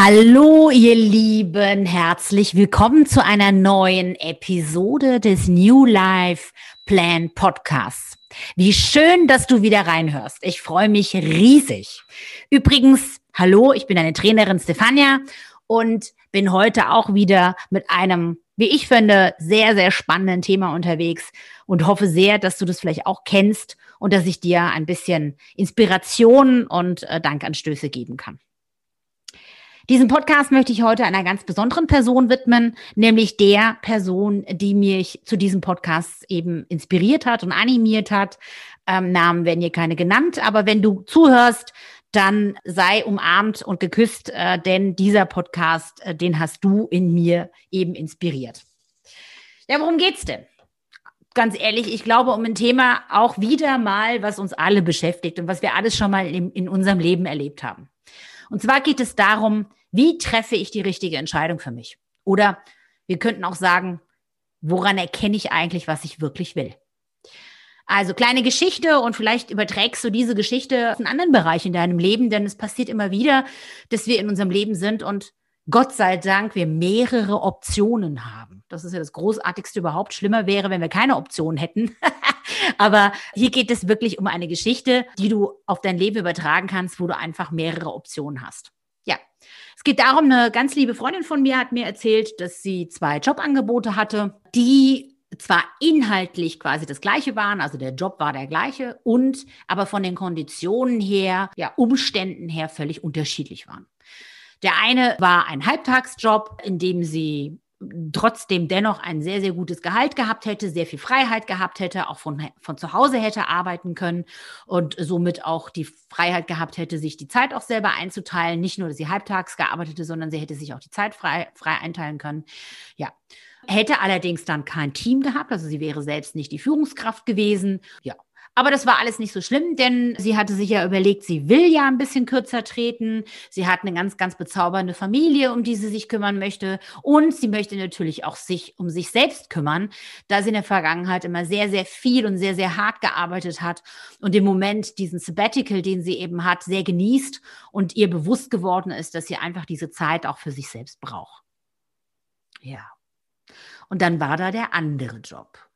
Hallo, ihr Lieben, herzlich willkommen zu einer neuen Episode des New Life Plan Podcasts. Wie schön, dass du wieder reinhörst. Ich freue mich riesig. Übrigens, hallo, ich bin deine Trainerin Stefania und bin heute auch wieder mit einem, wie ich finde, sehr, sehr spannenden Thema unterwegs und hoffe sehr, dass du das vielleicht auch kennst und dass ich dir ein bisschen Inspiration und äh, Dankanstöße geben kann. Diesen Podcast möchte ich heute einer ganz besonderen Person widmen, nämlich der Person, die mich zu diesem Podcast eben inspiriert hat und animiert hat. Ähm, Namen werden hier keine genannt, aber wenn du zuhörst, dann sei umarmt und geküsst, äh, denn dieser Podcast, äh, den hast du in mir eben inspiriert. Ja, worum geht's denn? Ganz ehrlich, ich glaube um ein Thema auch wieder mal, was uns alle beschäftigt und was wir alles schon mal in, in unserem Leben erlebt haben. Und zwar geht es darum, wie treffe ich die richtige Entscheidung für mich? Oder wir könnten auch sagen, woran erkenne ich eigentlich, was ich wirklich will? Also kleine Geschichte und vielleicht überträgst du diese Geschichte auf einen anderen Bereich in deinem Leben, denn es passiert immer wieder, dass wir in unserem Leben sind und Gott sei Dank wir mehrere Optionen haben. Das ist ja das Großartigste überhaupt. Schlimmer wäre, wenn wir keine Optionen hätten. Aber hier geht es wirklich um eine Geschichte, die du auf dein Leben übertragen kannst, wo du einfach mehrere Optionen hast. Es geht darum, eine ganz liebe Freundin von mir hat mir erzählt, dass sie zwei Jobangebote hatte, die zwar inhaltlich quasi das gleiche waren, also der Job war der gleiche und aber von den Konditionen her, ja, Umständen her völlig unterschiedlich waren. Der eine war ein Halbtagsjob, in dem sie trotzdem dennoch ein sehr, sehr gutes Gehalt gehabt hätte, sehr viel Freiheit gehabt hätte, auch von, von zu Hause hätte arbeiten können und somit auch die Freiheit gehabt hätte, sich die Zeit auch selber einzuteilen. Nicht nur, dass sie halbtags gearbeitet, sondern sie hätte sich auch die Zeit frei, frei einteilen können. Ja. Hätte allerdings dann kein Team gehabt, also sie wäre selbst nicht die Führungskraft gewesen. Ja, aber das war alles nicht so schlimm, denn sie hatte sich ja überlegt, sie will ja ein bisschen kürzer treten. Sie hat eine ganz, ganz bezaubernde Familie, um die sie sich kümmern möchte. Und sie möchte natürlich auch sich um sich selbst kümmern, da sie in der Vergangenheit immer sehr, sehr viel und sehr, sehr hart gearbeitet hat und im Moment diesen Sabbatical, den sie eben hat, sehr genießt und ihr bewusst geworden ist, dass sie einfach diese Zeit auch für sich selbst braucht. Ja. Und dann war da der andere Job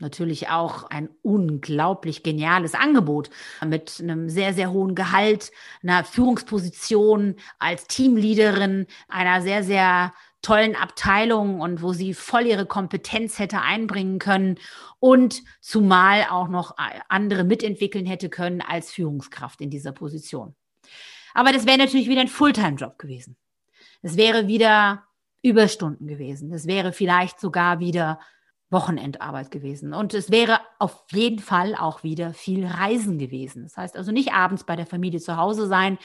natürlich auch ein unglaublich geniales Angebot mit einem sehr, sehr hohen Gehalt, einer Führungsposition als Teamleaderin, einer sehr, sehr tollen Abteilung und wo sie voll ihre Kompetenz hätte einbringen können und zumal auch noch andere mitentwickeln hätte können als Führungskraft in dieser Position. Aber das wäre natürlich wieder ein Fulltime-Job gewesen. Es wäre wieder Überstunden gewesen. Es wäre vielleicht sogar wieder Wochenendarbeit gewesen. Und es wäre auf jeden Fall auch wieder viel Reisen gewesen. Das heißt also nicht abends bei der Familie zu Hause sein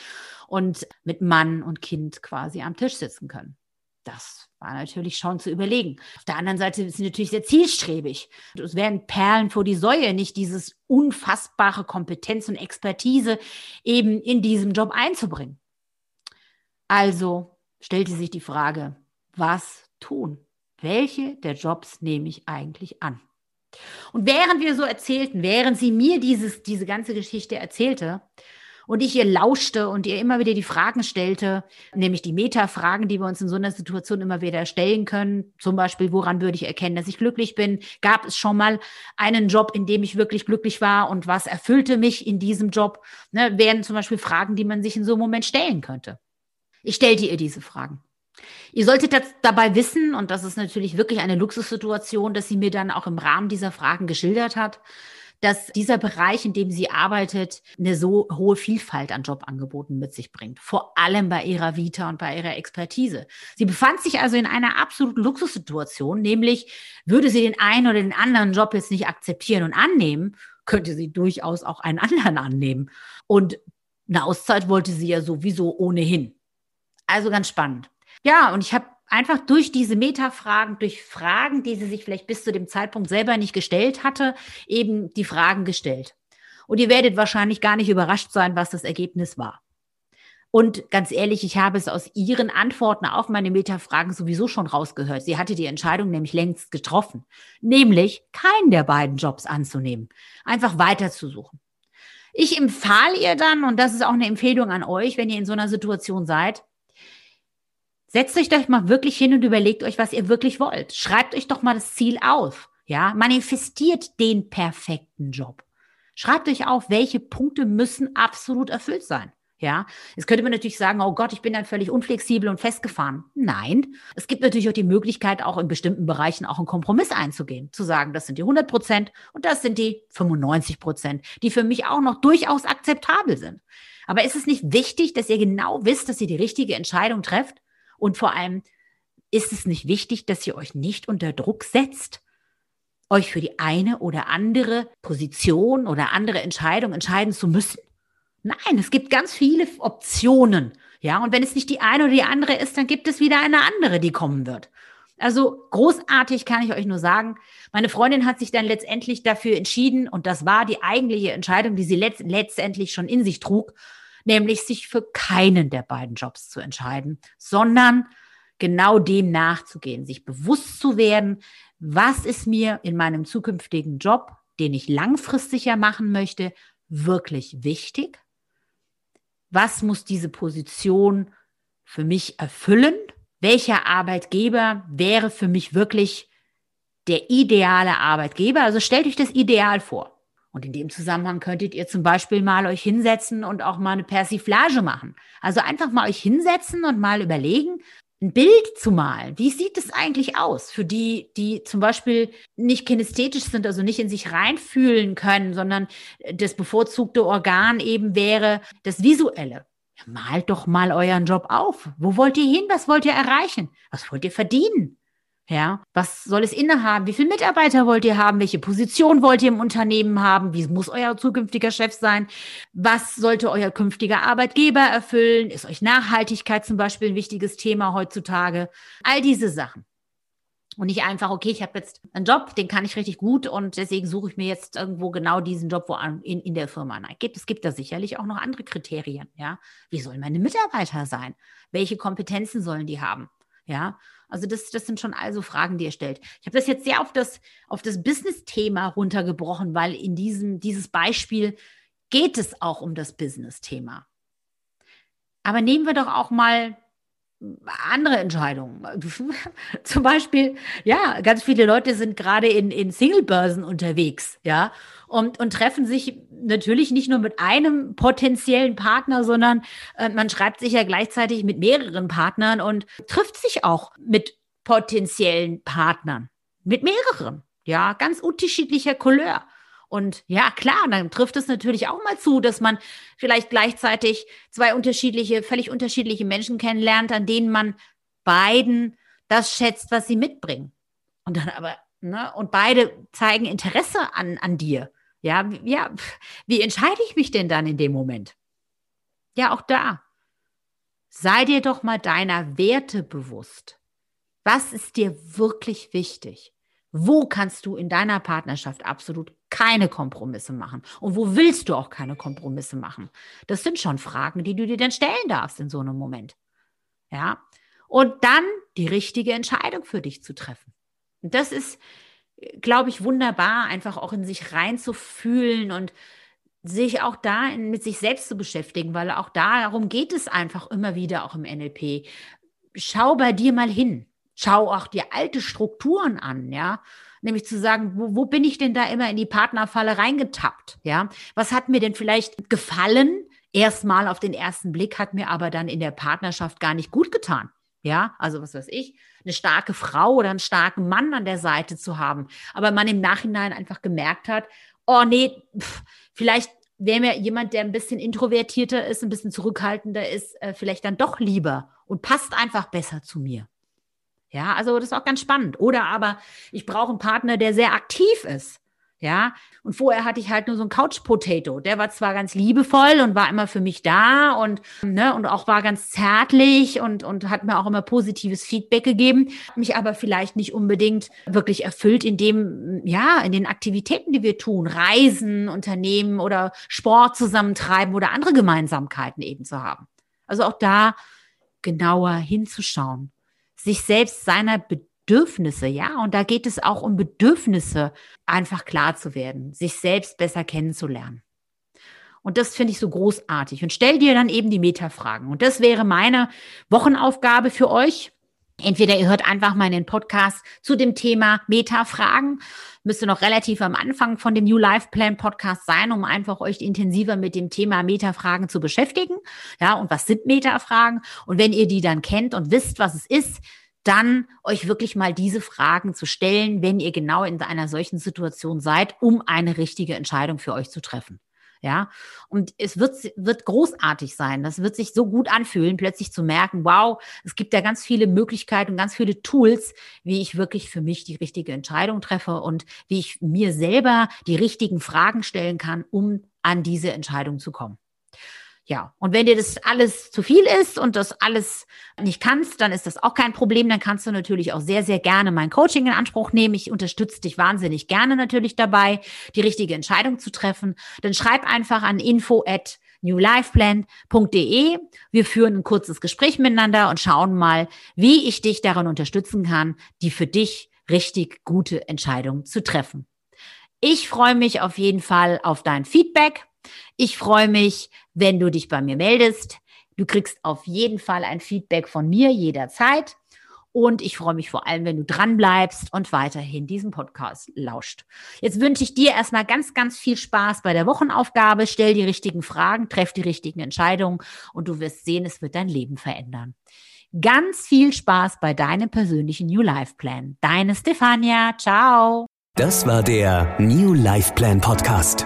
und mit Mann und Kind quasi am Tisch sitzen können. Das war natürlich schon zu überlegen. Auf der anderen Seite sind sie natürlich sehr zielstrebig. Es wären Perlen vor die Säue, nicht dieses unfassbare Kompetenz und Expertise eben in diesem Job einzubringen. Also stellte sich die Frage, was tun? Welche der Jobs nehme ich eigentlich an? Und während wir so erzählten, während sie mir dieses, diese ganze Geschichte erzählte und ich ihr lauschte und ihr immer wieder die Fragen stellte, nämlich die Meta-Fragen, die wir uns in so einer Situation immer wieder stellen können, zum Beispiel, woran würde ich erkennen, dass ich glücklich bin? Gab es schon mal einen Job, in dem ich wirklich glücklich war und was erfüllte mich in diesem Job? Ne, wären zum Beispiel Fragen, die man sich in so einem Moment stellen könnte. Ich stellte ihr diese Fragen. Ihr solltet dabei wissen, und das ist natürlich wirklich eine Luxussituation, dass sie mir dann auch im Rahmen dieser Fragen geschildert hat, dass dieser Bereich, in dem sie arbeitet, eine so hohe Vielfalt an Jobangeboten mit sich bringt. Vor allem bei ihrer Vita und bei ihrer Expertise. Sie befand sich also in einer absoluten Luxussituation, nämlich würde sie den einen oder den anderen Job jetzt nicht akzeptieren und annehmen, könnte sie durchaus auch einen anderen annehmen. Und eine Auszeit wollte sie ja sowieso ohnehin. Also ganz spannend. Ja, und ich habe einfach durch diese Metafragen, durch Fragen, die sie sich vielleicht bis zu dem Zeitpunkt selber nicht gestellt hatte, eben die Fragen gestellt. Und ihr werdet wahrscheinlich gar nicht überrascht sein, was das Ergebnis war. Und ganz ehrlich, ich habe es aus ihren Antworten auf meine Metafragen sowieso schon rausgehört. Sie hatte die Entscheidung nämlich längst getroffen, nämlich keinen der beiden Jobs anzunehmen, einfach weiterzusuchen. Ich empfahle ihr dann, und das ist auch eine Empfehlung an euch, wenn ihr in so einer Situation seid, setzt euch doch mal wirklich hin und überlegt euch, was ihr wirklich wollt. Schreibt euch doch mal das Ziel auf. Ja, manifestiert den perfekten Job. Schreibt euch auf, welche Punkte müssen absolut erfüllt sein. Ja, jetzt könnte man natürlich sagen, oh Gott, ich bin dann völlig unflexibel und festgefahren. Nein, es gibt natürlich auch die Möglichkeit, auch in bestimmten Bereichen auch einen Kompromiss einzugehen, zu sagen, das sind die 100 Prozent und das sind die 95 Prozent, die für mich auch noch durchaus akzeptabel sind. Aber ist es nicht wichtig, dass ihr genau wisst, dass ihr die richtige Entscheidung trefft? Und vor allem ist es nicht wichtig, dass ihr euch nicht unter Druck setzt, euch für die eine oder andere Position oder andere Entscheidung entscheiden zu müssen? Nein, es gibt ganz viele Optionen. Ja, und wenn es nicht die eine oder die andere ist, dann gibt es wieder eine andere, die kommen wird. Also großartig kann ich euch nur sagen. Meine Freundin hat sich dann letztendlich dafür entschieden und das war die eigentliche Entscheidung, die sie letzt letztendlich schon in sich trug, nämlich sich für keinen der beiden Jobs zu entscheiden, sondern genau dem nachzugehen, sich bewusst zu werden, was ist mir in meinem zukünftigen Job, den ich langfristig ja machen möchte, wirklich wichtig was muss diese Position für mich erfüllen? Welcher Arbeitgeber wäre für mich wirklich der ideale Arbeitgeber? Also stellt euch das Ideal vor. Und in dem Zusammenhang könntet ihr zum Beispiel mal euch hinsetzen und auch mal eine Persiflage machen. Also einfach mal euch hinsetzen und mal überlegen, ein Bild zu malen. Wie sieht es eigentlich aus für die, die zum Beispiel nicht kinesthetisch sind, also nicht in sich reinfühlen können, sondern das bevorzugte Organ eben wäre das Visuelle. Malt doch mal euren Job auf. Wo wollt ihr hin? Was wollt ihr erreichen? Was wollt ihr verdienen? Ja, was soll es innehaben? Wie viele Mitarbeiter wollt ihr haben? Welche Position wollt ihr im Unternehmen haben? Wie muss euer zukünftiger Chef sein? Was sollte euer künftiger Arbeitgeber erfüllen? Ist euch Nachhaltigkeit zum Beispiel ein wichtiges Thema heutzutage? All diese Sachen. Und nicht einfach, okay, ich habe jetzt einen Job, den kann ich richtig gut und deswegen suche ich mir jetzt irgendwo genau diesen Job wo in, in der Firma. Nein, gibt, es gibt da sicherlich auch noch andere Kriterien. Ja, wie sollen meine Mitarbeiter sein? Welche Kompetenzen sollen die haben? Ja, also das, das sind schon also Fragen, die ihr stellt. Ich habe das jetzt sehr auf das, auf das Business-Thema runtergebrochen, weil in diesem, dieses Beispiel geht es auch um das Business-Thema. Aber nehmen wir doch auch mal andere Entscheidungen. Zum Beispiel, ja, ganz viele Leute sind gerade in, in Single-Börsen unterwegs, ja, und, und treffen sich natürlich nicht nur mit einem potenziellen Partner, sondern äh, man schreibt sich ja gleichzeitig mit mehreren Partnern und trifft sich auch mit potenziellen Partnern, mit mehreren, ja, ganz unterschiedlicher Couleur. Und ja, klar, dann trifft es natürlich auch mal zu, dass man vielleicht gleichzeitig zwei unterschiedliche, völlig unterschiedliche Menschen kennenlernt, an denen man beiden das schätzt, was sie mitbringen. Und dann aber, ne, und beide zeigen Interesse an, an dir. Ja, ja, wie entscheide ich mich denn dann in dem Moment? Ja, auch da. Sei dir doch mal deiner Werte bewusst. Was ist dir wirklich wichtig? Wo kannst du in deiner Partnerschaft absolut keine Kompromisse machen? Und wo willst du auch keine Kompromisse machen? Das sind schon Fragen, die du dir dann stellen darfst in so einem Moment. Ja. Und dann die richtige Entscheidung für dich zu treffen. Und das ist, glaube ich, wunderbar, einfach auch in sich reinzufühlen und sich auch da in, mit sich selbst zu beschäftigen, weil auch darum geht es einfach immer wieder auch im NLP. Schau bei dir mal hin. Schau auch dir alte Strukturen an, ja. Nämlich zu sagen, wo, wo bin ich denn da immer in die Partnerfalle reingetappt, ja? Was hat mir denn vielleicht gefallen? Erstmal auf den ersten Blick hat mir aber dann in der Partnerschaft gar nicht gut getan. Ja, also was weiß ich, eine starke Frau oder einen starken Mann an der Seite zu haben. Aber man im Nachhinein einfach gemerkt hat, oh nee, pff, vielleicht wäre mir jemand, der ein bisschen introvertierter ist, ein bisschen zurückhaltender ist, äh, vielleicht dann doch lieber und passt einfach besser zu mir. Ja, also das ist auch ganz spannend. Oder aber ich brauche einen Partner, der sehr aktiv ist. Ja, und vorher hatte ich halt nur so ein Couch Potato. Der war zwar ganz liebevoll und war immer für mich da und, ne, und auch war ganz zärtlich und, und hat mir auch immer positives Feedback gegeben, mich aber vielleicht nicht unbedingt wirklich erfüllt in dem, ja, in den Aktivitäten, die wir tun, Reisen, Unternehmen oder Sport zusammentreiben oder andere Gemeinsamkeiten eben zu haben. Also auch da genauer hinzuschauen, sich selbst seiner Bedürfnisse ja. Und da geht es auch um Bedürfnisse, einfach klar zu werden, sich selbst besser kennenzulernen. Und das finde ich so großartig. Und stell dir dann eben die Metafragen. Und das wäre meine Wochenaufgabe für euch. Entweder ihr hört einfach mal in den Podcast zu dem Thema Metafragen. Müsste noch relativ am Anfang von dem New Life Plan Podcast sein, um einfach euch intensiver mit dem Thema Metafragen zu beschäftigen. Ja, und was sind Metafragen? Und wenn ihr die dann kennt und wisst, was es ist, dann euch wirklich mal diese Fragen zu stellen, wenn ihr genau in einer solchen Situation seid, um eine richtige Entscheidung für euch zu treffen. Ja, und es wird, wird großartig sein. Das wird sich so gut anfühlen, plötzlich zu merken, wow, es gibt ja ganz viele Möglichkeiten und ganz viele Tools, wie ich wirklich für mich die richtige Entscheidung treffe und wie ich mir selber die richtigen Fragen stellen kann, um an diese Entscheidung zu kommen. Ja, und wenn dir das alles zu viel ist und das alles nicht kannst, dann ist das auch kein Problem. Dann kannst du natürlich auch sehr, sehr gerne mein Coaching in Anspruch nehmen. Ich unterstütze dich wahnsinnig gerne natürlich dabei, die richtige Entscheidung zu treffen. Dann schreib einfach an info at newlifeplan.de. Wir führen ein kurzes Gespräch miteinander und schauen mal, wie ich dich darin unterstützen kann, die für dich richtig gute Entscheidung zu treffen. Ich freue mich auf jeden Fall auf dein Feedback. Ich freue mich, wenn du dich bei mir meldest. Du kriegst auf jeden Fall ein Feedback von mir jederzeit. Und ich freue mich vor allem, wenn du dran bleibst und weiterhin diesen Podcast lauscht. Jetzt wünsche ich dir erstmal ganz, ganz viel Spaß bei der Wochenaufgabe. Stell die richtigen Fragen, treff die richtigen Entscheidungen und du wirst sehen, es wird dein Leben verändern. Ganz viel Spaß bei deinem persönlichen New Life Plan. Deine Stefania. Ciao. Das war der New Life Plan Podcast.